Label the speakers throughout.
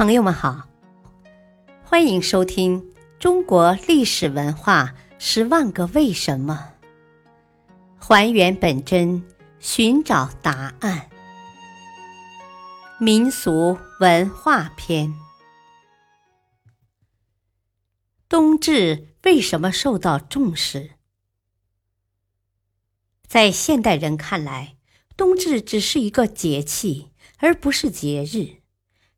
Speaker 1: 朋友们好，欢迎收听《中国历史文化十万个为什么》，还原本真，寻找答案。民俗文化篇：冬至为什么受到重视？在现代人看来，冬至只是一个节气，而不是节日。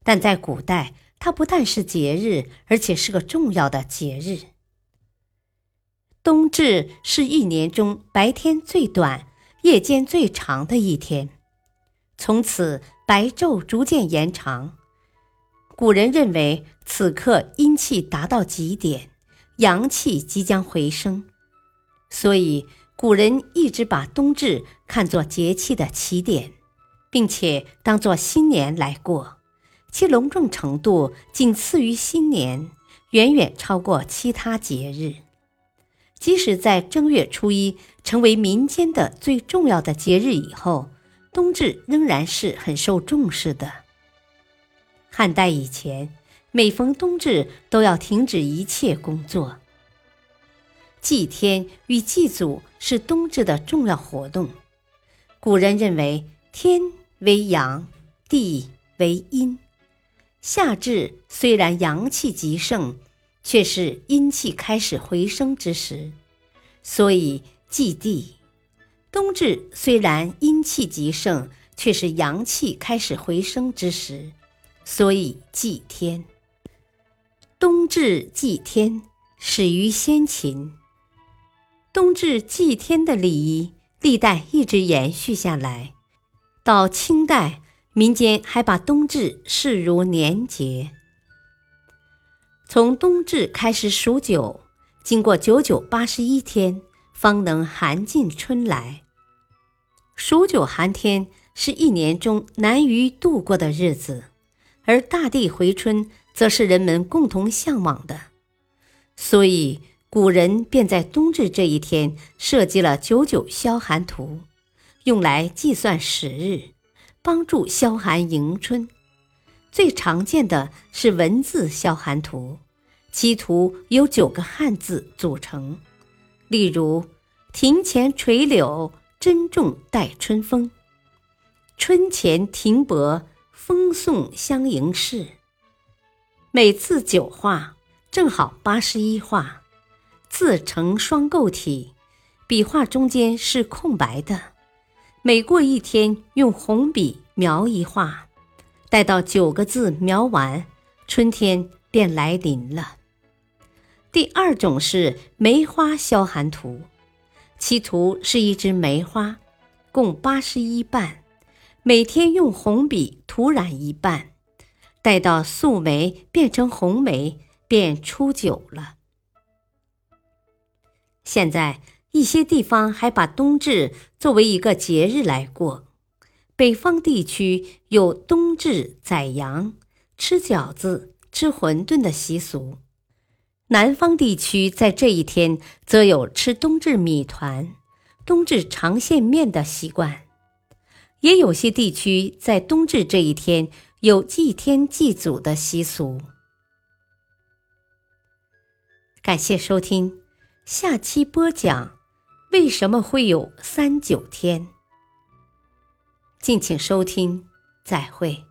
Speaker 1: 但在古代，它不但是节日，而且是个重要的节日。冬至是一年中白天最短、夜间最长的一天，从此白昼逐渐延长。古人认为此刻阴气达到极点，阳气即将回升，所以古人一直把冬至看作节气的起点，并且当作新年来过。其隆重程度仅次于新年，远远超过其他节日。即使在正月初一成为民间的最重要的节日以后，冬至仍然是很受重视的。汉代以前，每逢冬至都要停止一切工作。祭天与祭祖是冬至的重要活动。古人认为，天为阳，地为阴。夏至虽然阳气极盛，却是阴气开始回升之时，所以祭地；冬至虽然阴气极盛，却是阳气开始回升之时，所以祭天。冬至祭天始于先秦，冬至祭天的礼仪历代一直延续下来，到清代。民间还把冬至视如年节。从冬至开始数九，经过九九八十一天，方能寒尽春来。数九寒天是一年中难于度过的日子，而大地回春则是人们共同向往的，所以古人便在冬至这一天设计了九九消寒图，用来计算时日。帮助消寒迎春，最常见的是文字消寒图，其图由九个汉字组成，例如“庭前垂柳，珍重待春风”，“春前庭柏，风送相迎事”。每字九画，正好八十一画，字呈双构体，笔画中间是空白的。每过一天，用红笔描一画，待到九个字描完，春天便来临了。第二种是梅花消寒图，其图是一枝梅花，共八十一瓣，每天用红笔涂染一半，待到素梅变成红梅，便初九了。现在。一些地方还把冬至作为一个节日来过，北方地区有冬至宰羊、吃饺子、吃馄饨的习俗；南方地区在这一天则有吃冬至米团、冬至长线面的习惯。也有些地区在冬至这一天有祭天祭祖的习俗。感谢收听，下期播讲。为什么会有三九天？敬请收听，再会。